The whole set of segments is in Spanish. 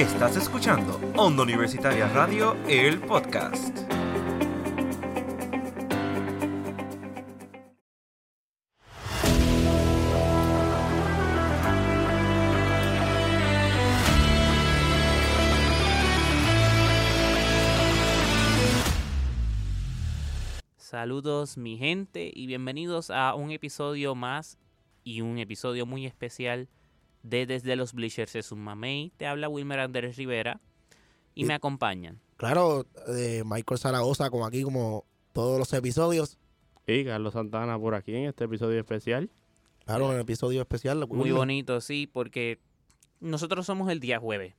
Estás escuchando Onda Universitaria Radio, el podcast. Saludos mi gente y bienvenidos a un episodio más y un episodio muy especial de Desde los Bleachers es un mamey. Te habla Wilmer Andrés Rivera y, Y- me acompañan. Claro, de Michael Zaragoza, como aquí, como todos los episodios. Y Carlos Santana por aquí en este episodio especial. Claro, en el episodio especial. Muy Wilmer. bonito, sí, porque nosotros somos el día jueves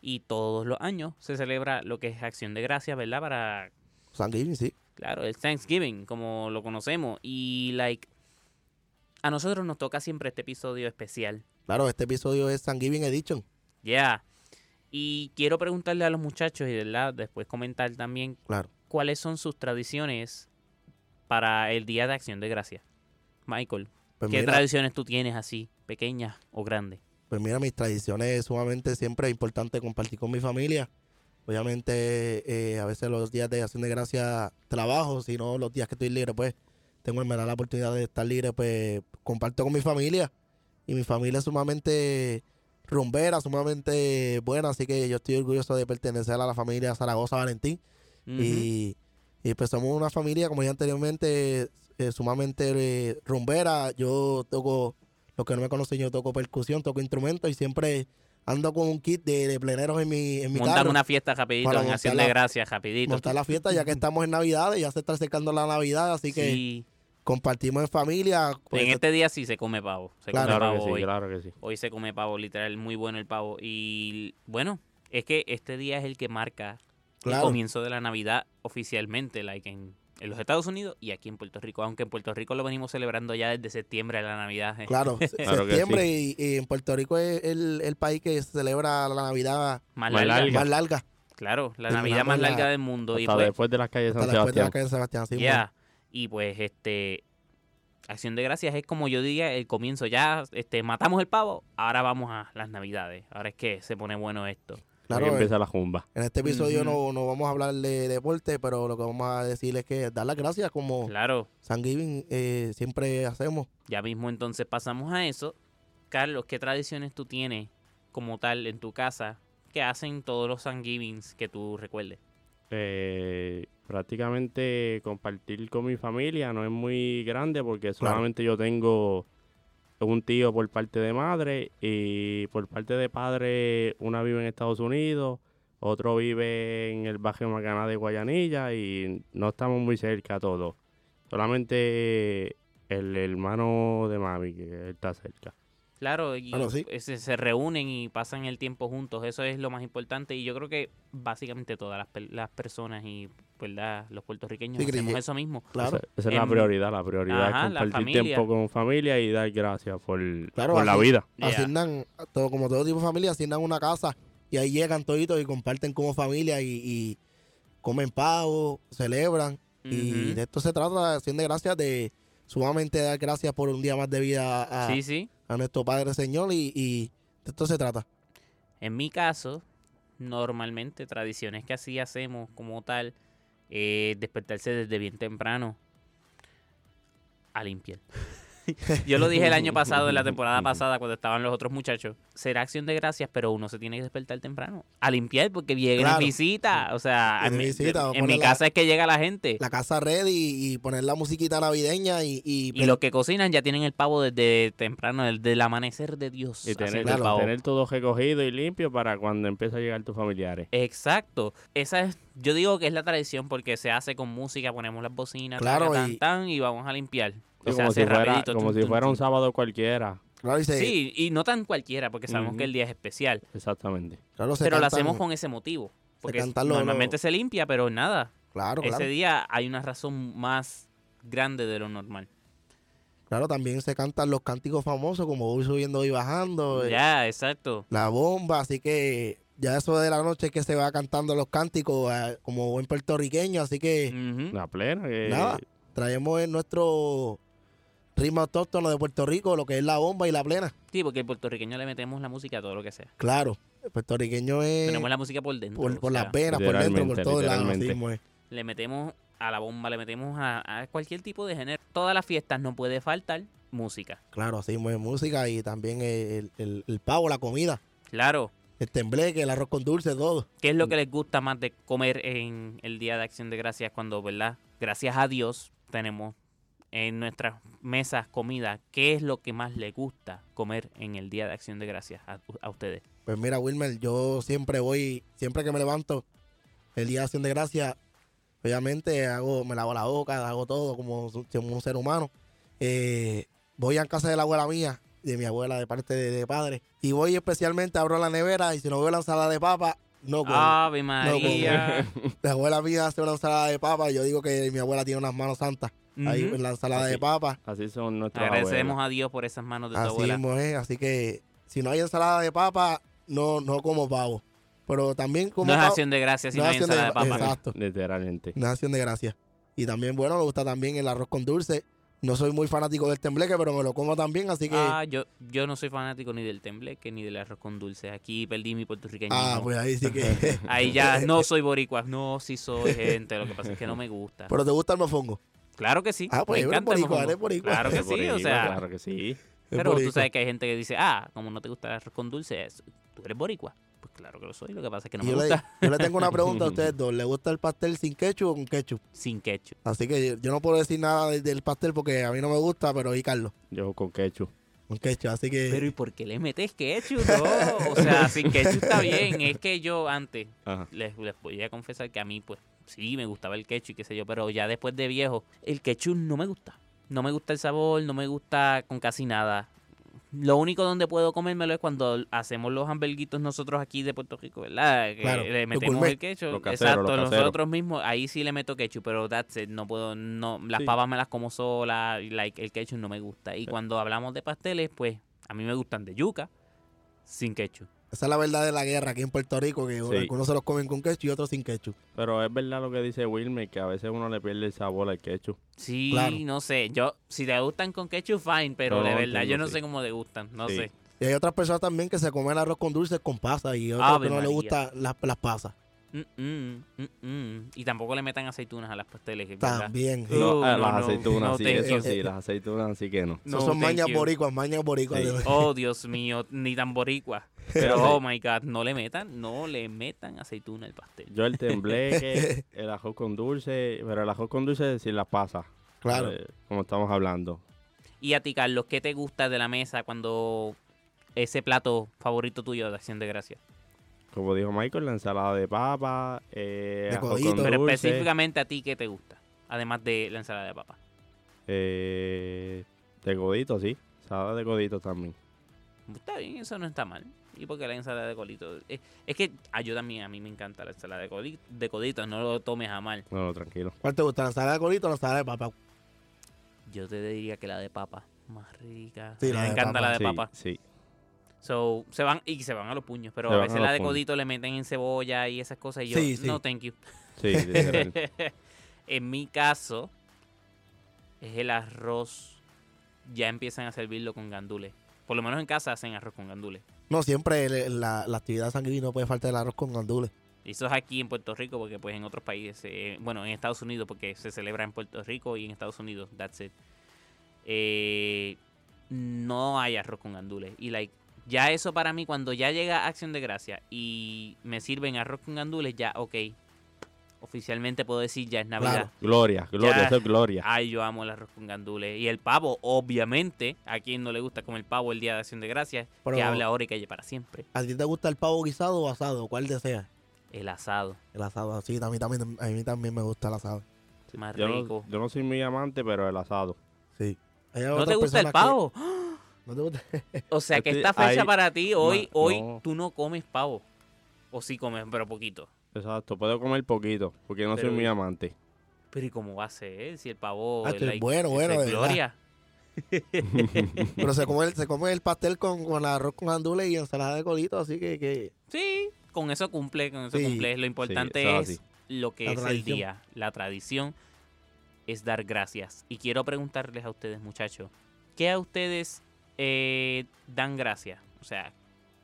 y todos los años se celebra lo que es Acción de Gracias, ¿verdad? Para, Thanksgiving, sí. claro, el Thanksgiving, como lo conocemos. Y, like, a nosotros nos toca siempre este episodio especial. Claro, este episodio es Thanksgiving Edition. Ya. Y quiero preguntarle a los muchachos y ¿verdad? después comentar también Claro. cuáles son sus tradiciones para el Día de Acción de Gracias. Michael, Pues ¿qué mira, tradiciones tú tienes así, pequeñas o grandes? pues mira, mis tradiciones sumamente siempre es importante compartir con mi familia. Obviamente, eh, a veces los días de acción de gracia trabajo, si no los días que estoy libre, pues tengo me da la oportunidad de estar libre, pues comparto con mi familia. Y mi familia es sumamente rumbera, sumamente buena, así que yo estoy orgulloso de pertenecer a la familia Zaragoza Valentín. Y, y, pues somos una familia, como ya anteriormente, eh, sumamente eh, rumbera. Yo toco, los que no me conocen, yo toco percusión, toco instrumentos y siempre ando con un kit de, de pleneros en mi, en mi Montan carro. una fiesta rapidito en Acción de Gracias, rapidito. Montar la fiesta ya que estamos en Navidad, ya se está acercando la Navidad, así que Sí. Compartimos en familia. pues, en este día sí se come pavo. Se Claro. come Claro pavo que sí, hoy. claro que sí. Hoy se come pavo, literal, muy bueno el pavo. Y bueno, es que este día es el que marca el Claro. comienzo de la Navidad oficialmente, like en, en los Estados Unidos y aquí en Puerto Rico. Aunque en Puerto Rico lo venimos celebrando ya desde septiembre la Navidad. eh. Claro, Claro que septiembre y, y en Puerto Rico es el, el país que celebra la Navidad Más Más larga. larga. más larga. Claro, la Navidad más la- larga del mundo. Y Hasta pues, después de las calles de Hasta San después de la Sebastián. calle de Sebastián. sí, ya. Y pues este Acción de Gracias es como yo diría el comienzo. Ya este matamos el pavo, ahora vamos a las Navidades. Ahora es que se pone bueno esto. Claro, eh, empieza la jumba. En este episodio no, no vamos a hablar de deporte, pero lo que vamos a decir es que dar las gracias como Claro, San Giving eh, siempre hacemos. ya mismo entonces pasamos a eso. Carlos, ¿qué tradiciones tú tienes como tal en tu casa que hacen todos los Thanksgivings que tú recuerdes? Eh, prácticamente compartir con mi familia no es muy grande porque Claro. solamente yo tengo un tío por parte de madre y por parte de padre una vive en Estados Unidos, otro vive en el barrio Macaná de Guayanilla y no estamos muy cerca todos. Solamente el hermano de mami que está cerca. Claro, y sí. ese- se reúnen y pasan el tiempo juntos. Eso es lo más importante. Y yo creo que básicamente todas las, per- las personas y ¿verdad? los puertorriqueños Sí, hacemos eso mismo. Claro, Esa, esa es la prioridad, la prioridad ajá, es compartir tiempo con familia y dar gracias por, Claro, por la vida. Asignan, todo, como todo tipo de familia, asignan una casa y ahí llegan toditos y comparten como familia y, y comen pavo, celebran. Y de esto se trata, de acción de gracias, de sumamente dar gracias por un día más de vida a, Sí, sí. A nuestro Padre Señor y, y de esto se trata. En mi caso, normalmente tradiciones que así hacemos como tal, eh, despertarse desde bien temprano a limpiar. Yo lo dije el año pasado, en la temporada pasada, cuando estaban los otros muchachos. Será acción de gracias, pero uno se tiene que despertar temprano. A limpiar, porque Claro. visita. O sea, en, Viene mi, visita, vamos a en mi poner la- casa es que llega la gente. La casa ready y, y poner la musiquita navideña y, y, Y los que cocinan ya tienen el pavo desde temprano, desde el amanecer de Dios. Y tener, haciendo el claro, pavo. tener todo recogido y limpio para cuando empiece a llegar tus familiares. Exacto. Esa es, yo digo que es la tradición porque se hace con música, ponemos las bocinas, Claro, taca, tan, y- tan, y vamos a limpiar. Sí, Y se como hace si fuera, rapidito, como tun, si tun, fuera un sábado cualquiera. claro, y se, Sí, y no tan cualquiera porque sabemos Ujú. que el día es especial. Exactamente. claro, se Pero lo cantan- hacemos con ese motivo. Porque cantan los- normalmente se limpia, pero nada. Claro, claro. Ese día hay una razón más grande de lo normal. Claro, también se cantan los cánticos famosos como voy subiendo y bajando. eh, Ya, exacto. la bomba, así que ya eso de la noche es que se va cantando los cánticos eh, como buen puertorriqueño, así que Ujú. La plena. Que, nada, traemos en nuestro ritmo autóctono de Puerto Rico lo que es la bomba y la plena. Sí, porque el puertorriqueño le metemos la música a todo lo que sea. Claro, El puertorriqueño es Tenemos la música por dentro. por, por las venas, por dentro, por literalmente. mismo es. Le metemos a la bomba, le metemos a, a cualquier tipo de género. Todas las fiestas no puede faltar música. Claro, así mismo es música y también el, el, el pavo, la comida, Claro. el tembleque, el arroz con dulce, todo. ¿Qué es lo que les gusta más de comer en el Día de Acción de Gracias cuando, verdad? Gracias a Dios tenemos en nuestras mesas comida. ¿Qué es lo que más les gusta comer en el Día de Acción de Gracias a, a ustedes? Pues mira, Wilmer, yo siempre voy, siempre que me levanto, el día de acción de gracia, obviamente hago, me lavo la boca, hago todo como un ser humano. Eh, voy a casa de la abuela mía, de mi abuela de parte de, de padre, y voy especialmente, abro la nevera y si no veo la ensalada de papa, no como. Ave María. La abuela mía hace una ensalada de papa y yo digo que mi abuela tiene unas manos santas ahí en la ensalada de papa. Así son nuestros Agradecemos abuelos. a Dios por esas manos de tu Así abuela. mismo es, así que si no hay ensalada de papa, no, no como pavo. Pero también como No es acción de gracias, no sino es hay acción de- ensalada de papa. Exacto. Literalmente. Una acción de gracia. Y también, bueno, me gusta también el arroz con dulce. No soy muy fanático del tembleque, pero me lo como también, así que... Ah, yo, yo no soy fanático ni del tembleque ni del arroz con dulce. Aquí perdí mi puertorriqueño. Ah, pues ahí sí que... Ahí ya no soy boricua. No, sí soy gente. Lo que pasa es que no me gusta. ¿Pero te gusta el mofongo? Claro que sí. Ah, pues me eres boricua, eres boricua. Claro que sí, o sea. Claro que sí. Pero tú sabes que hay gente que dice, ah, como no te gusta el arroz con dulce, tú eres boricua. Pues claro que lo soy. Lo que pasa es que no Y me yo, le, gusta yo le tengo una pregunta a ustedes dos. ¿Le gusta el pastel sin ketchup o con ketchup? sin ketchup. Así que yo, yo no puedo decir nada de- del pastel porque a mí no me gusta, pero y Carlos, Yo con ketchup. Con ketchup. Así que... Pero ¿y por qué le metes ketchup? No, o sea, sin ketchup está bien. Es que yo antes, Ajá. les, les voy a confesar que a mí, pues, sí, me gustaba el ketchup y qué sé yo, pero ya después de viejo, el ketchup no me gusta. No me gusta el sabor, no me gusta con casi nada. Lo único donde puedo comérmelo es cuando hacemos los hamburguitos nosotros aquí de Puerto Rico, ¿verdad? Que Claro, le metemos el ketchup. Lo casero, Exacto, lo nosotros mismos, ahí sí le meto ketchup, pero that's it, no puedo, no, las Sí. papas me las como sola, like, el ketchup no me gusta. Y Sí. cuando hablamos de pasteles, pues, a mí me gustan de yuca, sin ketchup. Esa es la verdad de la guerra aquí en Puerto Rico, que Sí. algunos se los comen con ketchup y otros sin ketchup. Pero es verdad lo que dice Wilmer, que a veces uno le pierde el sabor al ketchup. Sí, Claro. no sé. Yo, si te gustan con ketchup, fine, pero No, de verdad, yo no sí. sé cómo te gustan. No Sí. sé. Y hay otras personas también que se comen arroz con dulce con pasas y otros Ave que no les María. gusta las, las pasas. Mm, mm, mm, mm. Y tampoco le metan aceitunas a las pasteles, ¿verdad? También. sí. No, No, no, las no, aceitunas, no, sí, eso you. sí, las aceitunas sí que no. No, Esos son mañas boricuas, mañas boricuas. Sí. Oh, Dios mío, ni tan boricua. Pero, oh my God, no le metan, no le metan aceituna al pastel. Yo el tembleque, el ajo con dulce, pero el ajo con dulce sin las pasas. Claro. eh, como estamos hablando. Y a ti, Carlos, ¿qué te gusta de la mesa cuando ese plato favorito tuyo de Acción de Gracia? Como dijo Michael, la ensalada de papa, eh, De codito. con Pero dulce, específicamente a ti, ¿qué te gusta? Además de la ensalada de papa. eh, de codito, sí. Ensalada de codito también. Está bien, eso no está mal. ¿Y porque la ensalada de codito? Es, es que ayuda a mí, a mí me encanta la ensalada de codito, de codito no lo tomes a mal. No, no, tranquilo. ¿Cuál te gusta? ¿La ensalada de colito o la ensalada de papa? Yo te diría que la de papa, más rica. Sí, me de encanta papa. la de sí, papa. sí. So, se van, y se van a los puños, pero Se a veces a la de puños. codito le meten en cebolla y esas cosas y yo, Sí, sí. no, thank you. Sí, en mi caso, es el arroz, ya empiezan a servirlo con gandules. Por lo menos en casa hacen arroz con gandules. No, siempre la, la actividad sanguínea no puede faltar el arroz con gandules. Y eso es aquí en Puerto Rico, porque pues en otros países, eh, bueno, en Estados Unidos, porque se celebra en Puerto Rico y en Estados Unidos, that's it. Eh, no hay arroz con gandules. Y like, ya eso para mí, cuando ya llega Acción de Gracia y me sirven arroz con gandules, ya, ok. Oficialmente puedo decir ya es Navidad. Claro. Gloria, gloria, Ya. eso es gloria. Ay, yo amo el arroz con gandules. Y el pavo, obviamente, a quien no le gusta comer pavo el día de Acción de Gracias, Pero- que hable ahora y calle para siempre. ¿A ti te gusta el pavo guisado o asado? ¿Cuál deseas? El asado, El asado, sí, a mí también, a mí también me gusta el asado. más Yo rico. no, yo no soy muy amante, pero el asado. Sí. ¿No te gusta el personas que- pavo? ¿No te gusta? O sea que Estoy esta fecha ahí- para ti, hoy, hoy no. tú no comes pavo. O sí comes, pero poquito. Exacto, puedo comer poquito, porque no Pero soy muy amante. Pero ¿y cómo va a ser? Si el pavo Ah, bueno, bueno, es de verdad. gloria. Pero se come, el, se come el pastel con, con arroz con gandules y ensalada de colito, así que, que Sí, con eso cumple, con eso Sí. cumple. Lo importante eso es es así. lo que La es el tradición. día. La tradición es dar gracias. Y quiero preguntarles a ustedes, muchachos, ¿qué a ustedes eh, dan gracias? O sea,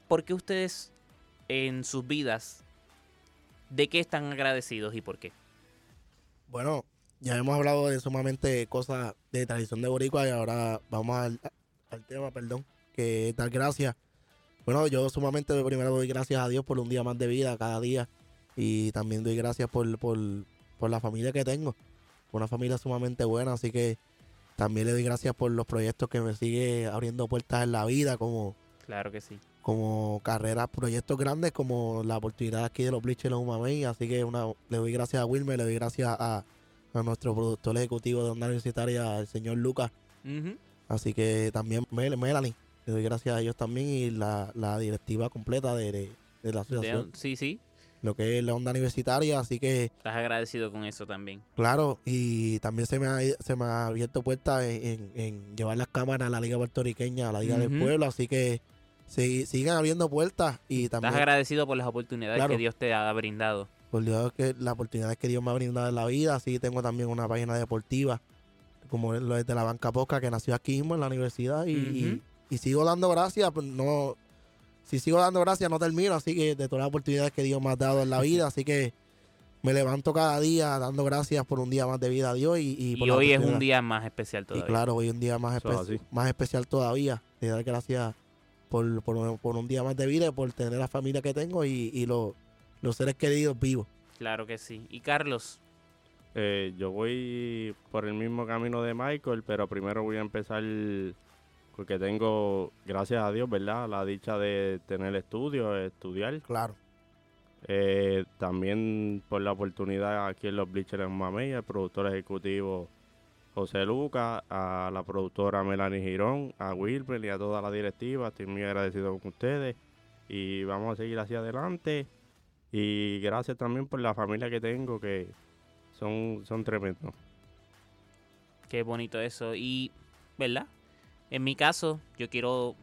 ¿por qué ustedes en sus vidas, ¿de qué están agradecidos y por qué? Bueno, ya hemos hablado de sumamente cosas de tradición de Boricua y ahora vamos al, al tema, perdón, que es dar gracias. Bueno, yo sumamente primero doy gracias a Dios por un día más de vida cada día y también doy gracias por, por, por la familia que tengo. Una familia sumamente buena, así que también le doy gracias por los proyectos que me sigue abriendo puertas en la vida, como, Claro que sí. como carreras, proyectos grandes, como la oportunidad aquí de los Bleachers en Umamey. Así que una, le doy gracias a Wilmer, le doy gracias a, a nuestro productor ejecutivo de Onda Universitaria, el señor Lucas. Así que también Mel- Melanie, le doy gracias a ellos también y la, la directiva completa de, de- de la asociación, De- sí, sí. Lo que es la Onda Universitaria. Así que Estás agradecido con eso también. Claro, y también se me ha, se me ha abierto puertas en, en- en llevar las cámaras a la Liga Puertorriqueña, a la Liga del Ujú. Pueblo, así que si- sigan abriendo puertas y Estás también agradecido por las oportunidades Claro. que Dios te ha brindado. por Dios que las oportunidades que Dios me ha brindado en la vida, así tengo también una página deportiva, como lo es de la Banca Posca, que nació aquí mismo en la universidad y, y- y sigo dando gracias, pues no, si sigo dando gracias no termino, así que de todas las oportunidades que Dios me ha dado en la vida, así que me levanto cada día dando gracias por un día más de vida a Dios y, y Y la hoy es un día más especial Y todavía. claro, hoy un día más, es espe- más especial todavía. De dar gracias por, por, por un día más de vida, y por tener la familia que tengo y, y los, los seres queridos vivos. Claro que sí. Y Carlos, Eh, yo voy por el mismo camino de Michael, pero primero voy a empezar porque tengo, gracias a Dios, ¿verdad? La dicha de tener estudios, estudiar. Claro. Eh, también por la oportunidad aquí en los Bleachers en Mamey, el productor ejecutivo José Luca, a la productora Melanie Girón, a Wilber y a toda la directiva. Estoy muy agradecido con ustedes y vamos a seguir hacia adelante. Y gracias también por la familia que tengo, que son, son tremendos. qué bonito eso. Y, ¿verdad? En mi caso, yo quiero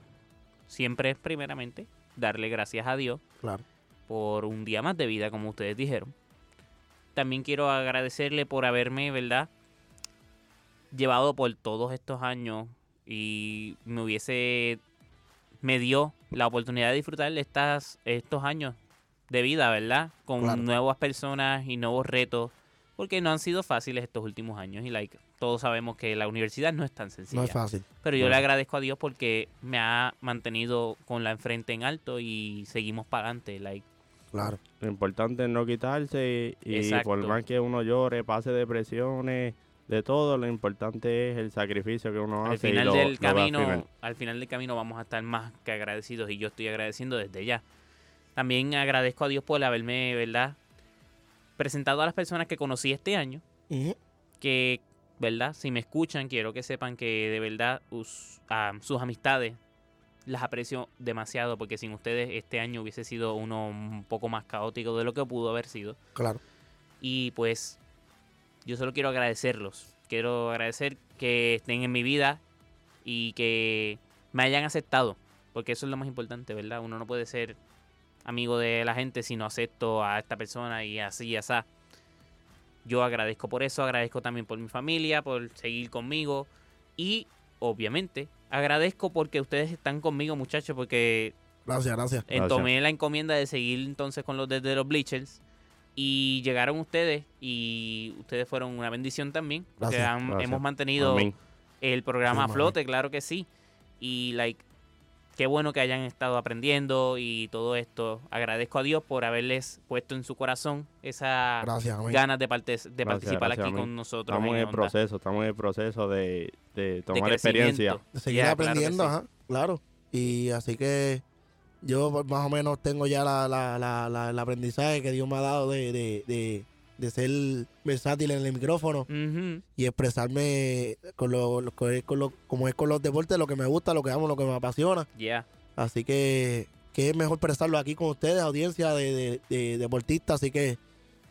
siempre, primeramente, darle gracias a Dios Claro. por un día más de vida, como ustedes dijeron. También quiero agradecerle por haberme, ¿verdad? Llevado por todos estos años y me hubiese, me dio la oportunidad de disfrutar de estas, estos años de vida, ¿verdad? Con Claro. nuevas personas y nuevos retos, porque no han sido fáciles estos últimos años y like, todos sabemos que la universidad no es tan sencilla. No es fácil. Pero yo le agradezco a Dios porque me ha mantenido con la enfrente en alto y seguimos para adelante. Like, Claro. Lo importante es no quitarse y Exacto. por más que uno llore, pase depresiones, de todo, lo importante es el sacrificio que uno al hace. y final lo- del lo final. camino, al final del camino vamos a estar más que agradecidos y yo estoy agradeciendo desde ya. También agradezco a Dios por haberme, ¿verdad? Presentado a las personas que conocí este año, Ujú. que, ¿verdad? Si me escuchan, quiero que sepan que de verdad us- sus amistades las aprecio demasiado porque sin ustedes este año hubiese sido uno un poco más caótico de lo que pudo haber sido. Claro. Y pues yo solo quiero agradecerlos. Quiero agradecer que estén en mi vida y que me hayan aceptado. Porque eso es lo más importante, ¿verdad? Uno no puede ser amigo de la gente si no acepto a esta persona y así y así. Yo agradezco por eso, agradezco también por mi familia, por seguir conmigo. Y obviamente agradezco porque ustedes están conmigo, muchachos, porque Gracias, gracias. eh, Gracias. tomé la encomienda de seguir entonces con los desde los Bleachers y llegaron ustedes y ustedes fueron una bendición también porque Gracias. han- Gracias. hemos mantenido Amén. el programa a flote, claro que sí. Y like qué bueno que hayan estado aprendiendo y todo esto. Agradezco a Dios por haberles puesto en su corazón esa Gracias, amén. ganas de, parte- de participar gracias, aquí con nosotros. Estamos en el Onda. proceso, estamos en el proceso de, tomar experiencia. De seguir claro aprendiendo, sí. ajá, claro. Y así que yo más o menos tengo ya la, la, la, la- el aprendizaje que Dios me ha dado de, de, ser versátil en el micrófono y expresarme con lo, lo- con, con lo- como es con los deportes, lo que me gusta, lo que amo, lo que me apasiona. Así que, que es mejor expresarlo aquí con ustedes, audiencia de, de, de deportistas. Así que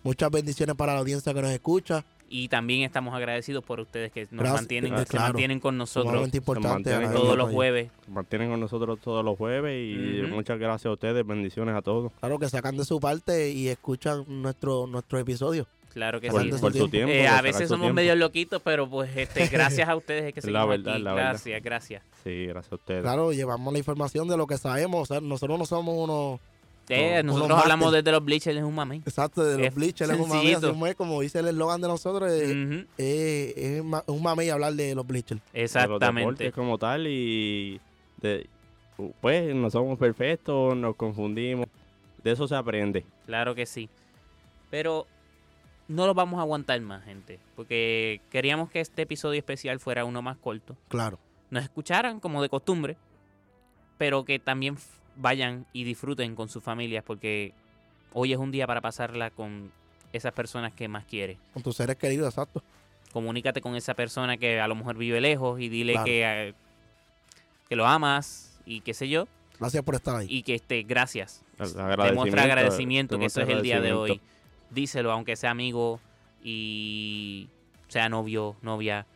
muchas bendiciones para la audiencia que nos escucha. Y también estamos agradecidos por ustedes que nos Gracias, mantienen, eh, se claro. mantienen con nosotros importante. todos los jueves. Se mantienen con nosotros todos los jueves y muchas gracias a ustedes, bendiciones a todos. Claro que sacan de su parte y escuchan nuestro, nuestro episodio. Claro que Por- sí. por su tiempo. Eh, a veces su somos tiempo. medio loquitos, pero pues este, gracias a ustedes es que La seguimos verdad, aquí. la verdad. gracias, gracias. Sí, gracias a ustedes. Claro, llevamos la información de lo que sabemos. O sea, nosotros no somos unos Eh, nosotros hablamos desde los bleachers, es un mame. Exacto, de los bleachers, es un así como es, como dice el eslogan de nosotros, es, Ujú, es- un mamey hablar de los bleachers. de los Exactamente. como tal y de- pues no somos perfectos, nos confundimos. De eso se aprende. Claro que sí. Pero no lo vamos a aguantar más, gente. Porque queríamos que este episodio especial fuera uno más corto. Claro. Nos escucharan como de costumbre. Pero que también vayan y disfruten con sus familias. Porque hoy es un día para pasarla con esas personas que más quieres. Con tus seres queridos, exacto. Comunícate con esa persona que a lo mejor vive lejos y dile Claro. que, eh, que lo amas y qué sé yo. Gracias por estar ahí. Y que este, gracias. Demuestra agradecimiento, que eso es el día de hoy. Díselo, aunque sea amigo y sea novio, novia,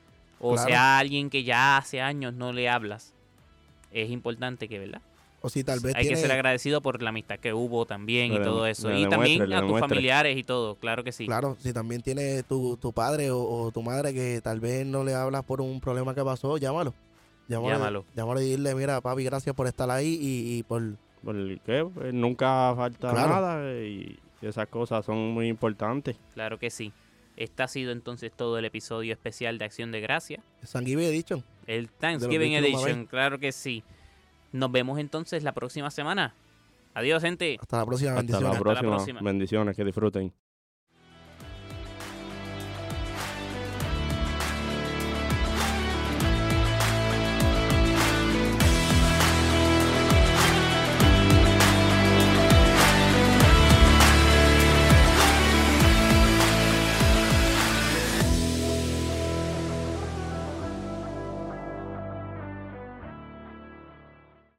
o Claro. sea alguien que ya hace años no le hablas. Es importante que, ¿verdad? O si tal vez Hay tiene, que ser agradecido por la amistad que hubo también Le y todo eso. le Y también a tus familiares y todo, claro que sí. claro, si también tiene tu, tu padre o, o tu madre que tal vez no le hablas por un problema que pasó, llámalo. Llámalo, Llámalo. llámalo y dile, mira, papi, gracias por estar ahí y, y por... Porque pues, nunca falta Claro. nada y esas cosas son muy importantes. Claro que sí. Este ha sido entonces todo el episodio especial de Acción de Gracia. San Give Edition. El Thanksgiving. Edition, claro que sí. Nos vemos entonces la próxima semana. Adiós, gente. Hasta la próxima. Hasta Bendiciones. la Hasta la próxima. Bendiciones, que disfruten.